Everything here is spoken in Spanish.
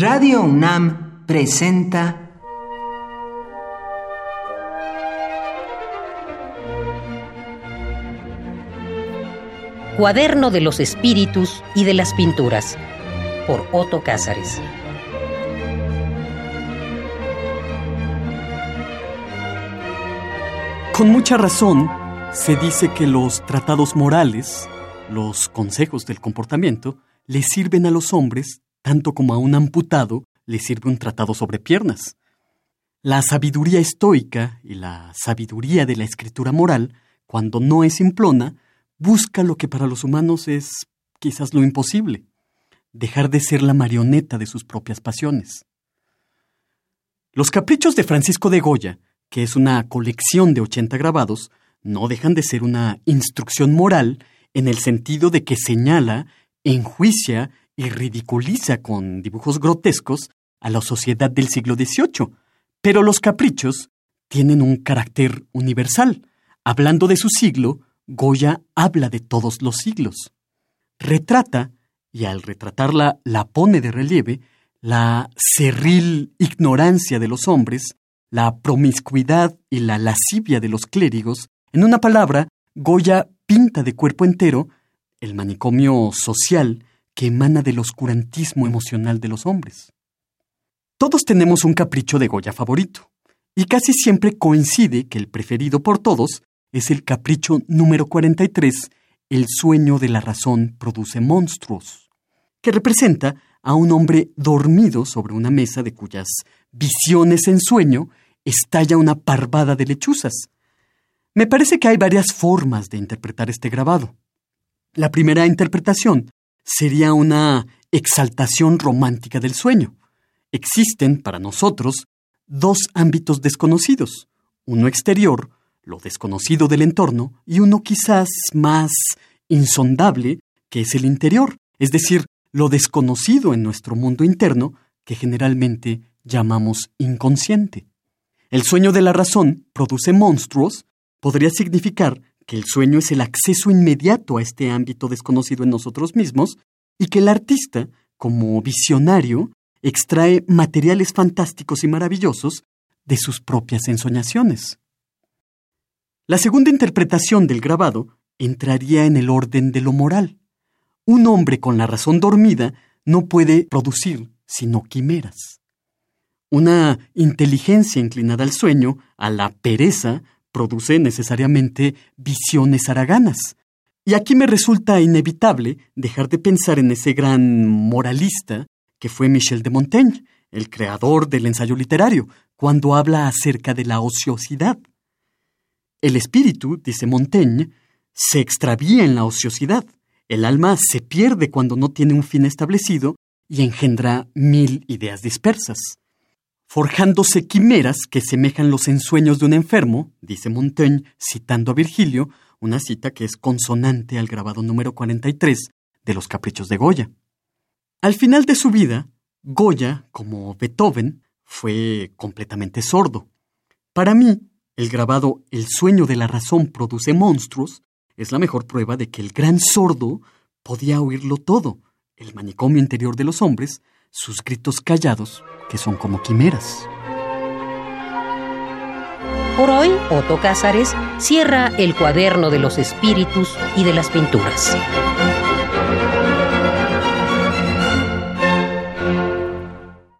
Radio UNAM presenta Cuaderno de los Espíritus y de las Pinturas por Otto Cázares. Con mucha razón, se dice que los tratados morales, los consejos del comportamiento, le sirven a los hombres tanto como a un amputado le sirve un tratado sobre piernas. La sabiduría estoica y la sabiduría de la escritura moral, cuando no es simplona, busca lo que para los humanos es quizás lo imposible, dejar de ser la marioneta de sus propias pasiones. Los caprichos de Francisco de Goya, que es una colección de 80 grabados, no dejan de ser una instrucción moral en el sentido de que señala, enjuicia y ridiculiza con dibujos grotescos a la sociedad del siglo XVIII. Pero los caprichos tienen un carácter universal. Hablando de su siglo, Goya habla de todos los siglos. Retrata, y al retratarla la pone de relieve, la cerril ignorancia de los hombres, la promiscuidad y la lascivia de los clérigos. En una palabra, Goya pinta de cuerpo entero el manicomio social que emana del oscurantismo emocional de los hombres. Todos tenemos un capricho de Goya favorito, y casi siempre coincide que el preferido por todos es el capricho número 43, El sueño de la razón produce monstruos, que representa a un hombre dormido sobre una mesa de cuyas visiones en sueño estalla una parvada de lechuzas. Me parece que hay varias formas de interpretar este grabado. La primera interpretación sería una exaltación romántica del sueño. Existen, para nosotros, dos ámbitos desconocidos, uno exterior, lo desconocido del entorno, y uno quizás más insondable, que es el interior, es decir, lo desconocido en nuestro mundo interno, que generalmente llamamos inconsciente. El sueño de la razón produce monstruos, podría significar que el sueño es el acceso inmediato a este ámbito desconocido en nosotros mismos y que el artista, como visionario, extrae materiales fantásticos y maravillosos de sus propias ensoñaciones. La segunda interpretación del grabado entraría en el orden de lo moral. Un hombre con la razón dormida no puede producir sino quimeras. Una inteligencia inclinada al sueño, a la pereza, produce necesariamente visiones haraganas. Y aquí me resulta inevitable dejar de pensar en ese gran moralista que fue Michel de Montaigne, el creador del ensayo literario, cuando habla acerca de la ociosidad. El espíritu, dice Montaigne, se extravía en la ociosidad. El alma se pierde cuando no tiene un fin establecido y engendra mil ideas dispersas forjándose quimeras que semejan los ensueños de un enfermo, dice Montaigne, citando a Virgilio, una cita que es consonante al grabado número 43 de Los Caprichos de Goya. Al final de su vida, Goya, como Beethoven, fue completamente sordo. Para mí, el grabado El sueño de la razón produce monstruos es la mejor prueba de que el gran sordo podía oírlo todo, el manicomio interior de los hombres, sus gritos callados, que son como quimeras. Por hoy, Otto Cázares cierra el cuaderno de los espíritus y de las pinturas.